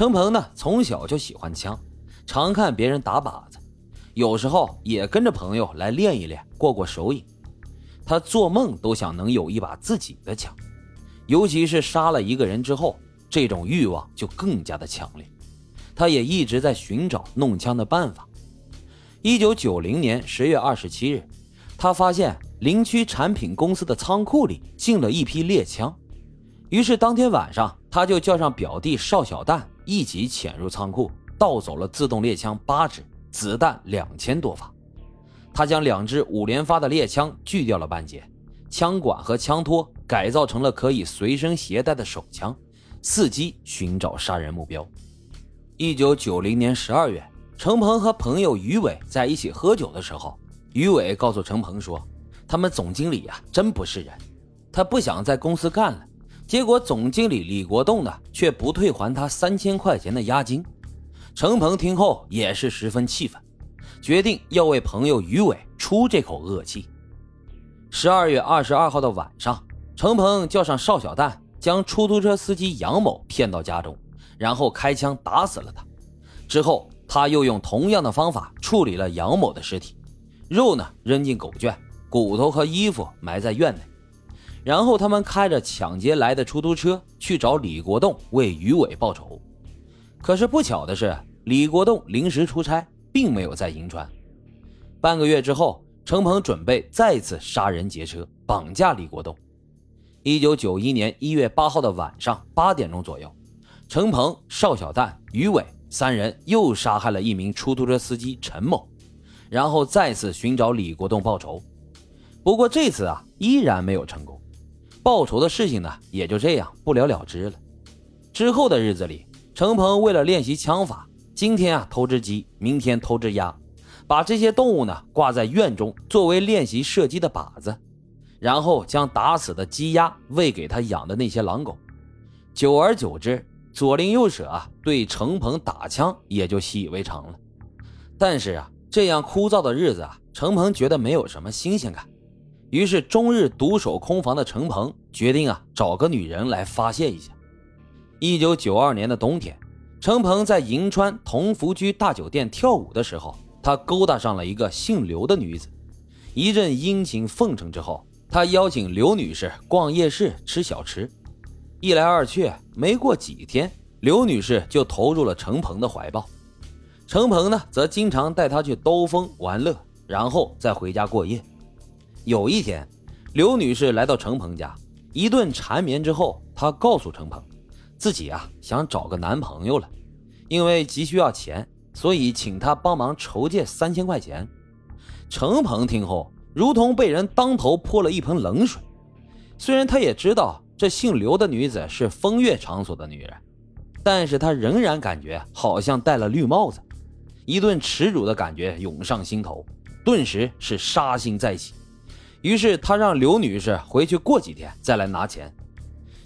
程鹏呢，从小就喜欢枪，常看别人打靶子，有时候也跟着朋友来练一练，过过手瘾。他做梦都想能有一把自己的枪，尤其是杀了一个人之后，这种欲望就更加的强烈。他也一直在寻找弄枪的办法。一九九零年十月二十七日，他发现林区产品公司的仓库里进了一批猎枪，于是当天晚上，他就叫上表弟邵小蛋一起潜入仓库，盗走了自动猎枪八支，子弹两千多发。他将两支五连发的猎枪锯掉了半截，枪管和枪托改造成了可以随身携带的手枪，伺机寻找杀人目标。一九九零年十二月，程鹏和朋友于伟在一起喝酒的时候，于伟告诉程鹏说：“他们总经理呀，真不是人，他不想在公司干了。结果总经理李国栋呢，却不退还他三千块钱的押金。”程鹏听后也是十分气愤。决定要为朋友于伟出这口恶气。十二月二十二号的晚上，程鹏叫上邵小蛋，将出租车司机杨某骗到家中，然后开枪打死了他。之后，他又用同样的方法处理了杨某的尸体，肉呢扔进狗圈，骨头和衣服埋在院内。然后他们开着抢劫来的出租车去找李国栋为于伟报仇。可是不巧的是，李国栋临时出差。并没有在银川。半个月之后，程鹏准备再次杀人劫车，绑架李国栋。一九九一年一月八号的晚上八点钟左右，程鹏、邵小蛋、于伟三人又杀害了一名出租车司机陈某，然后再次寻找李国栋报仇。不过这次啊，依然没有成功。报仇的事情呢，也就这样不了了之了。之后的日子里，程鹏为了练习枪法。今天啊偷只鸡，明天偷只鸭，把这些动物呢挂在院中作为练习射击的靶子，然后将打死的鸡鸭喂给他养的那些狼狗。久而久之，左邻右舍啊对程鹏打枪也就习以为常了。但是啊，这样枯燥的日子啊，程鹏觉得没有什么新鲜感。于是，终日独守空房的程鹏决定啊找个女人来发泄一下。一九九二年的冬天。程鹏在银川同福居大酒店跳舞的时候，他勾搭上了一个姓刘的女子。一阵殷勤奉承之后，他邀请刘女士逛夜市、吃小吃。一来二去，没过几天，刘女士就投入了程鹏的怀抱。程鹏呢，则经常带她去兜风玩乐，然后再回家过夜。有一天，刘女士来到程鹏家，一顿缠绵之后，她告诉程鹏。自己啊想找个男朋友了，因为急需要钱，所以请他帮忙筹借三千块钱。程鹏听后，如同被人当头泼了一盆冷水。虽然他也知道这姓刘的女子是风月场所的女人，但是他仍然感觉好像戴了绿帽子，一顿耻辱的感觉涌上心头，顿时是杀心再起。于是他让刘女士回去过几天再来拿钱。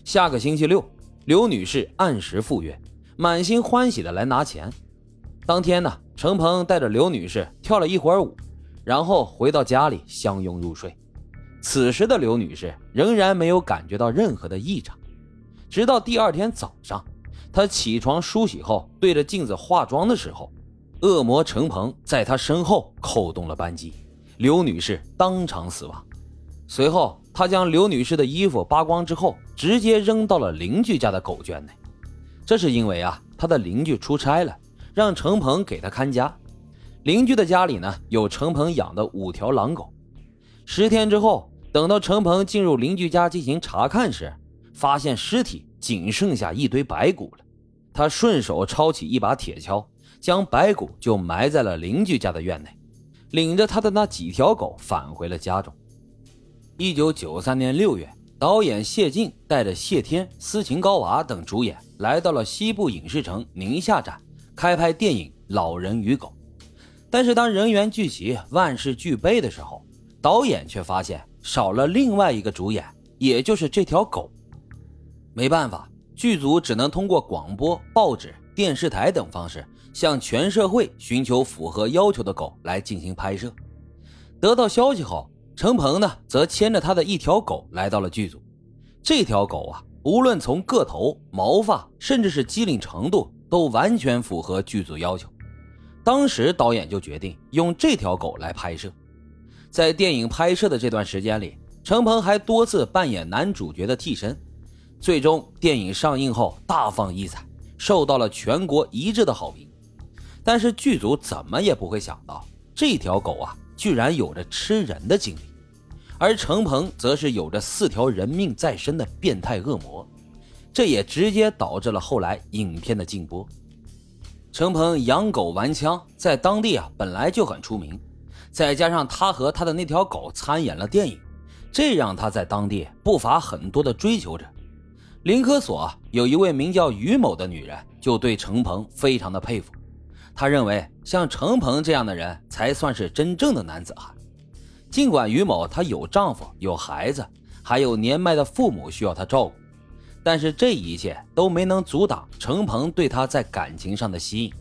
下个星期六。刘女士按时赴约，满心欢喜的来拿钱。当天呢，程鹏带着刘女士跳了一会儿舞，然后回到家里相拥入睡。此时的刘女士仍然没有感觉到任何的异常，直到第二天早上，她起床梳洗后，对着镜子化妆的时候，恶魔程鹏在她身后扣动了扳机，刘女士当场死亡。随后。他将刘女士的衣服扒光之后，直接扔到了邻居家的狗圈内。这是因为啊，他的邻居出差了，让程鹏给他看家。邻居的家里呢，有程鹏养的五条狼狗。十天之后，等到程鹏进入邻居家进行查看时，发现尸体仅剩下一堆白骨了。他顺手抄起一把铁锹，将白骨就埋在了邻居家的院内，领着他的那几条狗返回了家中。一九九三年六月，导演谢晋带着谢天、斯琴高娃等主演来到了西部影视城宁夏站，开拍电影《老人与狗》。但是当人员聚齐、万事俱备的时候，导演却发现少了另外一个主演，也就是这条狗。没办法，剧组只能通过广播、报纸、电视台等方式，向全社会寻求符合要求的狗来进行拍摄。得到消息后。程鹏呢，则牵着他的一条狗来到了剧组。这条狗啊，无论从个头、毛发，甚至是机灵程度，都完全符合剧组要求。当时导演就决定用这条狗来拍摄。在电影拍摄的这段时间里，程鹏还多次扮演男主角的替身。最终，电影上映后大放异彩，受到了全国一致的好评。但是剧组怎么也不会想到，这条狗啊，居然有着吃人的经历，而程鹏则是有着四条人命在身的变态恶魔。这也直接导致了后来影片的禁播。程鹏养狗玩枪，在当地啊本来就很出名，再加上他和他的那条狗参演了电影，这让他在当地不乏很多的追求者。林科所有一位名叫于某的女人，就对程鹏非常的佩服。他认为像程鹏这样的人才算是真正的男子汉。尽管于某他有丈夫、有孩子，还有年迈的父母需要他照顾。但是这一切都没能阻挡程鹏对他在感情上的吸引。